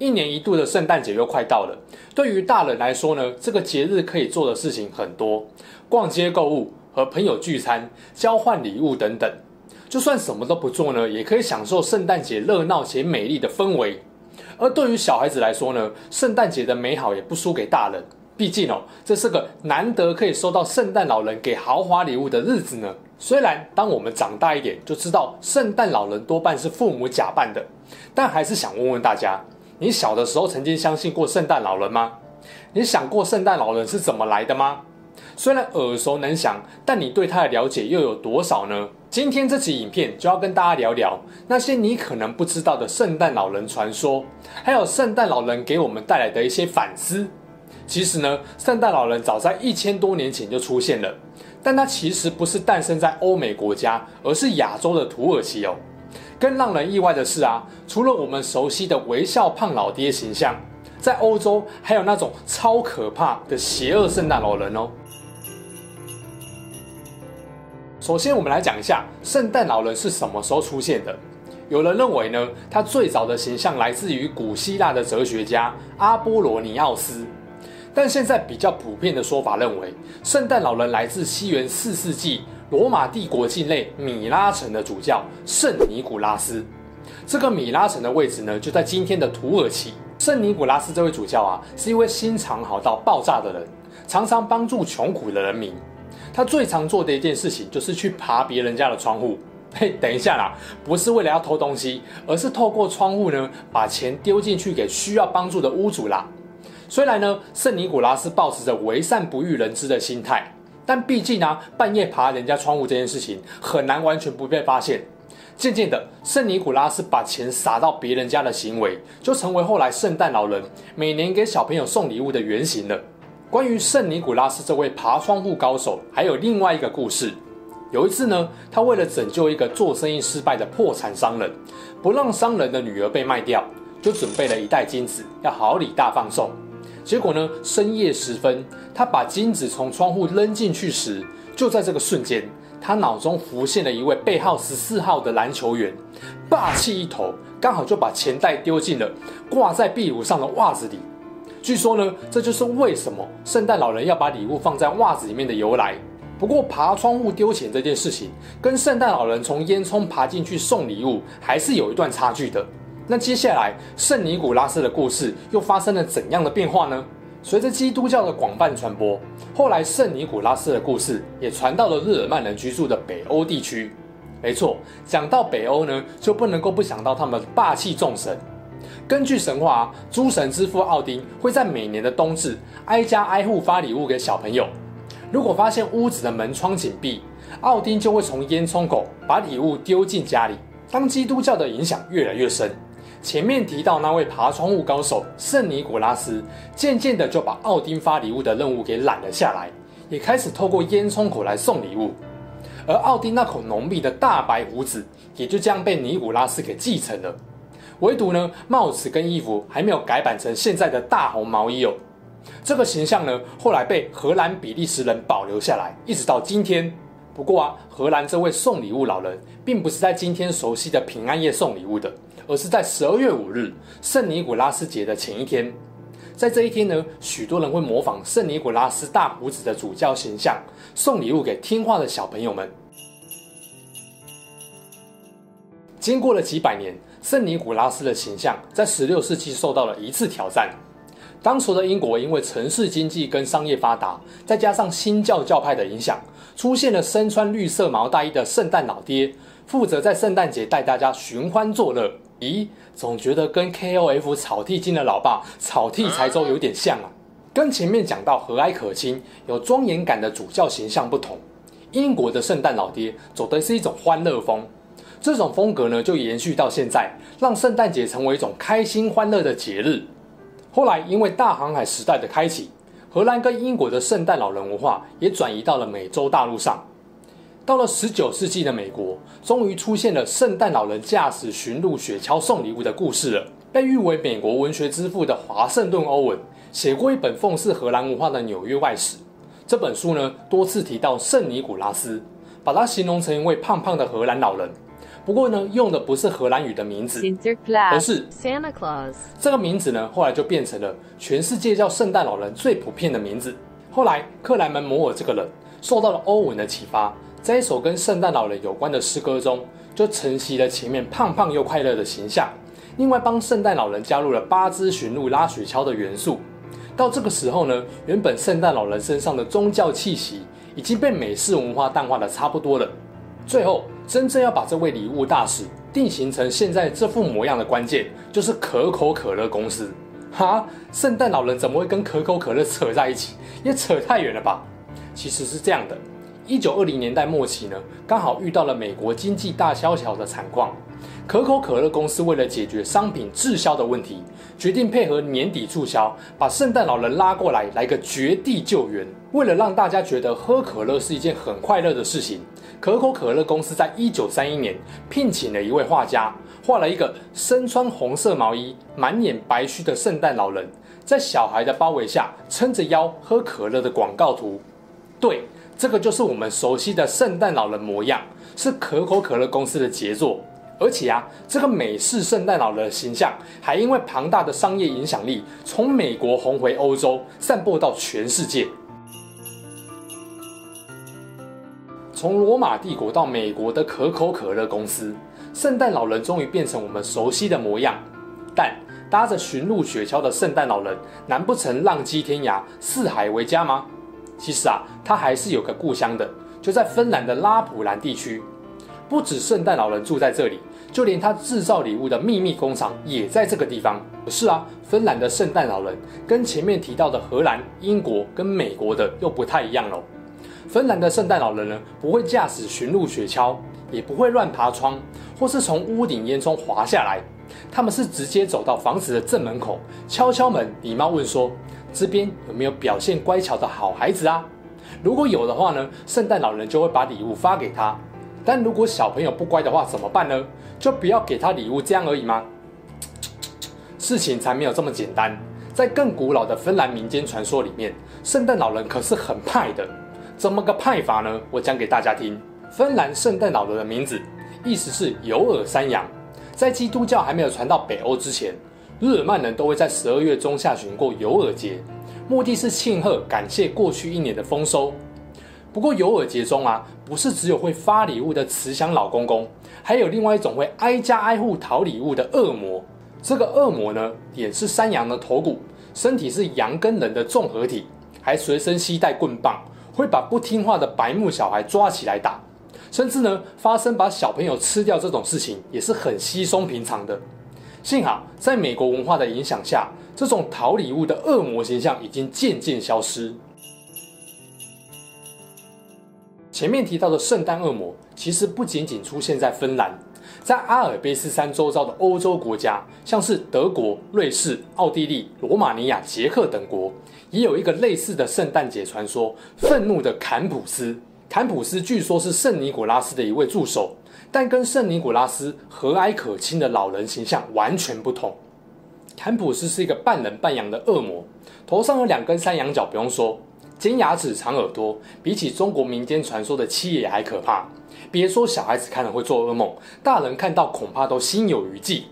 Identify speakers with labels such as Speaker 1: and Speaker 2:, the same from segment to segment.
Speaker 1: 一年一度的圣诞节又快到了，对于大人来说呢，这个节日可以做的事情很多，逛街购物、和朋友聚餐、交换礼物等等。就算什么都不做呢，也可以享受圣诞节热闹且美丽的氛围。而对于小孩子来说呢，圣诞节的美好也不输给大人，毕竟哦，这是个难得可以收到圣诞老人给豪华礼物的日子呢。虽然当我们长大一点就知道圣诞老人多半是父母假扮的，但还是想问问大家。你小的时候曾经相信过圣诞老人吗？你想过圣诞老人是怎么来的吗？虽然耳熟能详，但你对他的了解又有多少呢？今天这期影片就要跟大家聊聊那些你可能不知道的圣诞老人传说，还有圣诞老人给我们带来的一些反思。其实呢，圣诞老人早在一千多年前就出现了，但他其实不是诞生在欧美国家，而是亚洲的土耳其哦。更让人意外的是啊，除了我们熟悉的微笑胖老爹形象，在欧洲还有那种超可怕的邪恶圣诞老人哦。首先，我们来讲一下圣诞老人是什么时候出现的。有人认为呢，他最早的形象来自于古希腊的哲学家阿波罗尼奥斯，但现在比较普遍的说法认为，圣诞老人来自西元四世纪。罗马帝国境内米拉城的主教圣尼古拉斯，这个米拉城的位置呢，就在今天的土耳其。圣尼古拉斯这位主教啊，是一位心肠好到爆炸的人，常常帮助穷苦的人民。他最常做的一件事情，就是去爬别人家的窗户。嘿，等一下啦，不是为了要偷东西，而是透过窗户呢，把钱丢进去给需要帮助的屋主啦。虽然呢，圣尼古拉斯抱持着为善不欲人知的心态。但毕竟啊，半夜爬人家窗户这件事情很难完全不被发现。渐渐的，圣尼古拉斯把钱撒到别人家的行为，就成为后来圣诞老人每年给小朋友送礼物的原型了。关于圣尼古拉斯这位爬窗户高手，还有另外一个故事。有一次呢，他为了拯救一个做生意失败的破产商人，不让商人的女儿被卖掉，就准备了一袋金子，要好礼大放送。结果呢，深夜时分，他把金子从窗户扔进去时，就在这个瞬间，他脑中浮现了一位背号十四号的篮球员，霸气一头，刚好就把钱袋丢进了挂在壁炉上的袜子里。据说呢，这就是为什么圣诞老人要把礼物放在袜子里面的由来。不过，爬窗户丢钱这件事情，跟圣诞老人从烟囱爬进去送礼物，还是有一段差距的。那接下来，圣尼古拉斯的故事又发生了怎样的变化呢？随着基督教的广泛传播，后来圣尼古拉斯的故事也传到了日耳曼人居住的北欧地区。没错，讲到北欧呢，就不能够不想到他们霸气众神。根据神话，诸神之父奥丁会在每年的冬至挨家挨户发礼物给小朋友。如果发现屋子的门窗紧闭，奥丁就会从烟囱口把礼物丢进家里。当基督教的影响越来越深。前面提到那位爬窗户高手圣尼古拉斯，渐渐的就把奥丁发礼物的任务给揽了下来，也开始透过烟囱口来送礼物。而奥丁那口浓密的大白胡子，也就这样被尼古拉斯给继承了。唯独呢，帽子跟衣服还没有改版成现在的大红毛衣哦。这个形象呢，后来被荷兰比利时人保留下来，一直到今天。不过啊，荷兰这位送礼物老人，并不是在今天熟悉的平安夜送礼物的。而是在十二月五日，圣尼古拉斯节的前一天，在这一天呢，许多人会模仿圣尼古拉斯大胡子的主教形象，送礼物给听话的小朋友们。经过了几百年，圣尼古拉斯的形象在十六世纪受到了一次挑战。当时的英国因为城市经济跟商业发达，再加上新教教派的影响，出现了身穿绿色毛大衣的圣诞老爹，负责在圣诞节带大家寻欢作乐。咦，总觉得跟 KOF 草薙京的老爸草剃财周有点像啊。跟前面讲到和蔼可亲、有庄严感的主教形象不同，英国的圣诞老爹走的是一种欢乐风。这种风格呢，就延续到现在，让圣诞节成为一种开心欢乐的节日。后来因为大航海时代的开启，荷兰跟英国的圣诞老人文化也转移到了美洲大陆上。到了十九世纪的美国，终于出现了圣诞老人驾驶驯鹿雪橇送礼物的故事了。被誉为美国文学之父的华盛顿·欧文写过一本讽刺荷兰文化的《纽约外史》。这本书呢，多次提到圣尼古拉斯，把他形容成一位胖胖的荷兰老人。不过呢，用的不是荷兰语的名字，而是
Speaker 2: Santa Claus。
Speaker 1: 这个名字呢，后来就变成了全世界叫圣诞老人最普遍的名字。后来，克莱门摩尔这个人受到了欧文的启发，在一首跟圣诞老人有关的诗歌中，就承袭了前面胖胖又快乐的形象。另外，帮圣诞老人加入了八只驯鹿拉雪橇的元素。到这个时候呢，原本圣诞老人身上的宗教气息已经被美式文化淡化的差不多了。最后，真正要把这位礼物大使定型成现在这副模样的关键，就是可口可乐公司。哈，圣诞老人怎么会跟可口可乐扯在一起？也扯太远了吧？其实是这样的，一九二零年代末期呢，刚好遇到了美国经济大萧条的惨况。可口可乐公司为了解决商品滞销的问题，决定配合年底促销，把圣诞老人拉过来，来个绝地救援。为了让大家觉得喝可乐是一件很快乐的事情，可口可乐公司在一九三一年聘请了一位画家，画了一个身穿红色毛衣、满脸白须的圣诞老人，在小孩的包围下撑着腰喝可乐的广告图。对，这个就是我们熟悉的圣诞老人模样，是可口可乐公司的杰作。而且啊，这个美式圣诞老人的形象还因为庞大的商业影响力，从美国红回欧洲，散播到全世界。从罗马帝国到美国的可口可乐公司，圣诞老人终于变成我们熟悉的模样。但搭着驯鹿雪橇的圣诞老人，难不成浪迹天涯，四海为家吗？其实啊，他还是有个故乡的，就在芬兰的拉普兰地区。不止圣诞老人住在这里。就连他制造礼物的秘密工厂也在这个地方。是啊，芬兰的圣诞老人跟前面提到的荷兰、英国跟美国的又不太一样喽。芬兰的圣诞老人呢，不会驾驶驯鹿雪橇，也不会乱爬窗，或是从屋顶烟囱滑下来。他们是直接走到房子的正门口，敲敲门，礼貌问说：“这边有没有表现乖巧的好孩子啊？”如果有的话呢，圣诞老人就会把礼物发给他。但如果小朋友不乖的话，怎么办呢？就不要给他礼物，这样而已吗？事情才没有这么简单。在更古老的芬兰民间传说里面，圣诞老人可是很派的。怎么个派法呢？我讲给大家听。芬兰圣诞老人的名字，意思是有耳山羊。在基督教还没有传到北欧之前，日耳曼人都会在十二月中下旬过有耳节，目的是庆贺感谢过去一年的丰收。不过有耳节中啊，不是只有会发礼物的慈祥老公公，还有另外一种会挨家挨户讨礼物的恶魔。这个恶魔呢，也是山羊的头骨，身体是羊跟人的综合体，还随身携带棍棒，会把不听话的白目小孩抓起来打，甚至呢，发生把小朋友吃掉这种事情，也是很稀松平常的。幸好在美国文化的影响下，这种讨礼物的恶魔形象已经渐渐消失。前面提到的圣诞恶魔，其实不仅仅出现在芬兰，在阿尔卑斯山周遭的欧洲国家，像是德国、瑞士、奥地利、罗马尼亚、捷克等国，也有一个类似的圣诞节传说——愤怒的坎普斯。坎普斯据说是圣尼古拉斯的一位助手，但跟圣尼古拉斯和蔼可亲的老人形象完全不同。坎普斯是一个半人半羊的恶魔，头上有两根山羊角，不用说。尖牙齿、长耳朵，比起中国民间传说的七爷还可怕。别说小孩子看了会做噩梦，大人看到恐怕都心有余悸。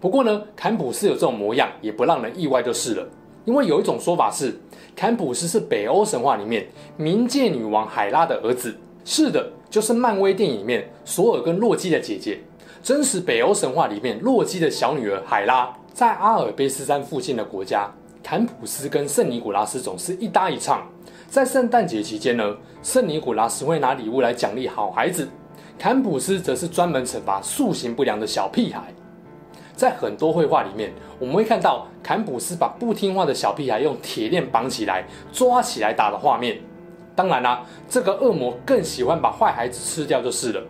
Speaker 1: 不过呢，坎普斯有这种模样，也不让人意外就是了。因为有一种说法是，坎普斯是北欧神话里面冥界女王海拉的儿子。是的，就是漫威电影里面索尔跟洛基的姐姐。真实北欧神话里面，洛基的小女儿海拉，在阿尔卑斯山附近的国家。坎普斯跟圣尼古拉斯总是一搭一唱，在圣诞节期间呢，圣尼古拉斯会拿礼物来奖励好孩子，坎普斯则是专门惩罚素行不良的小屁孩。在很多绘画里面，我们会看到坎普斯把不听话的小屁孩用铁链绑起来，抓起来打的画面。当然啦、啊，这个恶魔更喜欢把坏孩子吃掉就是了。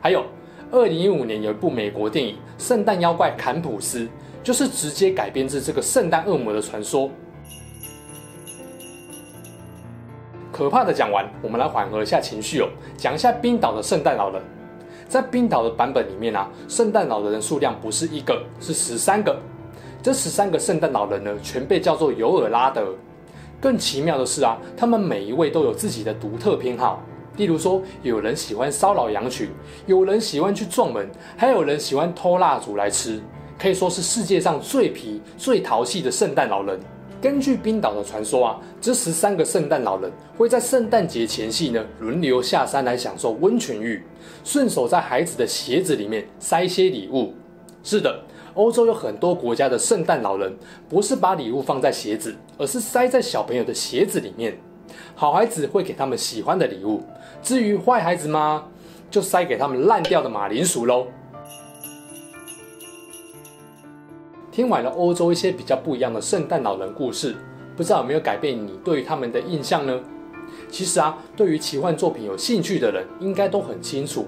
Speaker 1: 还有，二零一五年有一部美国电影《圣诞妖怪坎普斯》。就是直接改编自这个圣诞恶魔的传说。可怕的讲完，我们来缓和一下情绪哦，讲一下冰岛的圣诞老人。在冰岛的版本里面啊，圣诞老人的数量不是一个，是十三个。这十三个圣诞老人呢，全被叫做尤尔拉德。更奇妙的是啊，他们每一位都有自己的独特偏好。例如说，有人喜欢骚扰羊群，有人喜欢去撞门，还有人喜欢偷蜡烛来吃，可以说是世界上最皮、最淘气的圣诞老人。根据冰岛的传说啊，这十三个圣诞老人会在圣诞节前夕呢，轮流下山来享受温泉浴，顺手在孩子的鞋子里面塞些礼物。是的，欧洲有很多国家的圣诞老人不是把礼物放在鞋子，而是塞在小朋友的鞋子里面。好孩子会给他们喜欢的礼物，至于坏孩子吗，就塞给他们烂掉的马铃薯喽。听完了欧洲一些比较不一样的圣诞老人故事，不知道有没有改变你对于他们的印象呢？其实啊，对于奇幻作品有兴趣的人，应该都很清楚，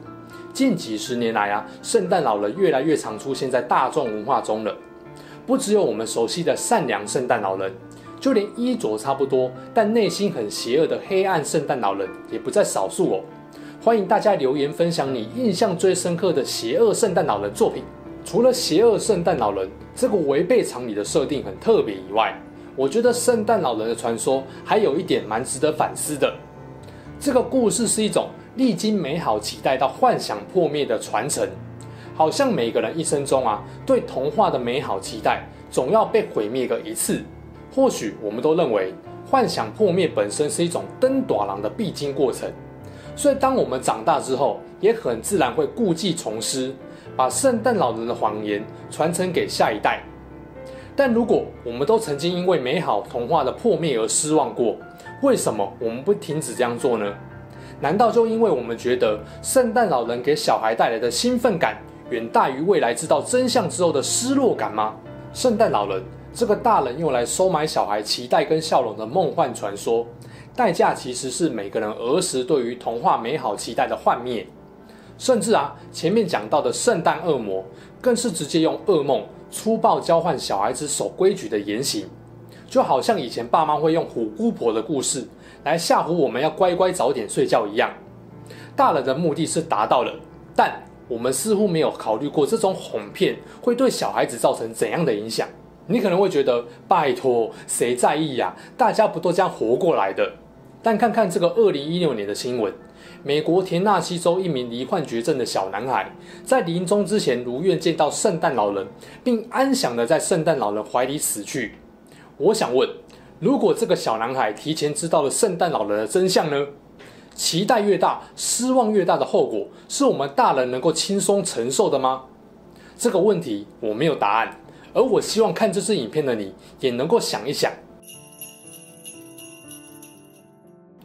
Speaker 1: 近几十年来啊，圣诞老人越来越常出现在大众文化中了。不只有我们熟悉的善良圣诞老人，就连衣着差不多但内心很邪恶的黑暗圣诞老人也不在少数哦。欢迎大家留言分享你印象最深刻的邪恶圣诞老人作品。除了邪恶圣诞老人这个违背常理的设定很特别以外，我觉得圣诞老人的传说还有一点蛮值得反思的。这个故事是一种历经美好期待到幻想破灭的传承，好像每个人一生中啊，对童话的美好期待总要被毁灭个一次。或许我们都认为幻想破灭本身是一种登短廊的必经过程，所以当我们长大之后，也很自然会故技重施。把圣诞老人的谎言传承给下一代，但如果我们都曾经因为美好童话的破灭而失望过，为什么我们不停止这样做呢？难道就因为我们觉得圣诞老人给小孩带来的兴奋感远大于未来知道真相之后的失落感吗？圣诞老人这个大人用来收买小孩期待跟笑容的梦幻传说，代价其实是每个人儿时对于童话美好期待的幻灭。甚至啊，前面讲到的圣诞恶魔，更是直接用噩梦粗暴交换小孩子守规矩的言行，就好像以前爸妈会用虎姑婆的故事来吓唬我们要乖乖早点睡觉一样。大人的目的是达到了，但我们似乎没有考虑过这种哄骗会对小孩子造成怎样的影响。你可能会觉得，拜托，谁在意呀？大家不都这样活过来的？但看看这个二零一六年的新闻。美国田纳西州一名罹患绝症的小男孩，在临终之前如愿见到圣诞老人，并安详地在圣诞老人怀里死去。我想问，如果这个小男孩提前知道了圣诞老人的真相呢？期待越大，失望越大的后果，是我们大人能够轻松承受的吗？这个问题我没有答案，而我希望看这支影片的你也能够想一想。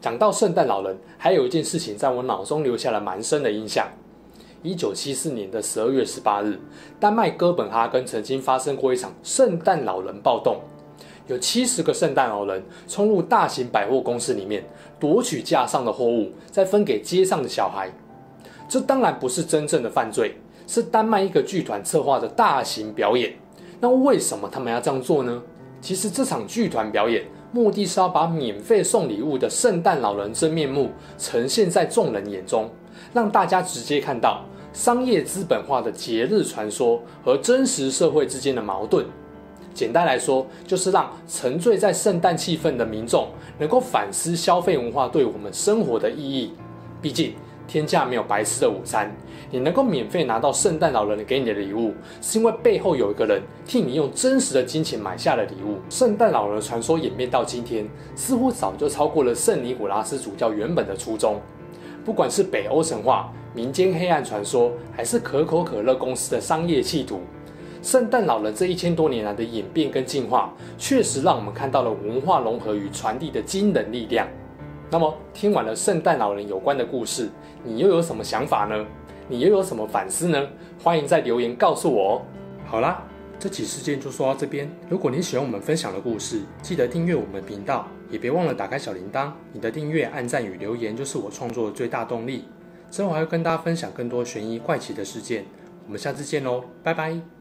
Speaker 1: 讲到圣诞老人，还有一件事情在我脑中留下了蛮深的印象。一九七四年的十二月十八日，丹麦哥本哈根曾经发生过一场圣诞老人暴动，有七十个圣诞老人冲入大型百货公司里面，夺取架上的货物，再分给街上的小孩。这当然不是真正的犯罪，是丹麦一个剧团策划的大型表演。那为什么他们要这样做呢？其实这场剧团表演。目的是要把免费送礼物的圣诞老人真面目呈现在众人眼中，让大家直接看到商业资本化的节日传说和真实社会之间的矛盾。简单来说，就是让沉醉在圣诞气氛的民众能够反思消费文化对我们生活的意义。毕竟，天下没有白吃的午餐，你能够免费拿到圣诞老人给你的礼物，是因为背后有一个人替你用真实的金钱买下了礼物。圣诞老人传说演变到今天，似乎早就超过了圣尼古拉斯主教原本的初衷。不管是北欧神话、民间黑暗传说，还是可口可乐公司的商业企图，圣诞老人这一千多年来的演变跟进化，确实让我们看到了文化融合与传递的惊人力量。那么，听完了圣诞老人有关的故事，你又有什么想法呢？你又有什么反思呢？欢迎在留言告诉我。好啦，这期事件就说到这边。如果你喜欢我们分享的故事，记得订阅我们频道，也别忘了打开小铃铛。你的订阅、按赞与留言就是我创作的最大动力。之后还会跟大家分享更多悬疑怪奇的事件。我们下次见喽，拜拜。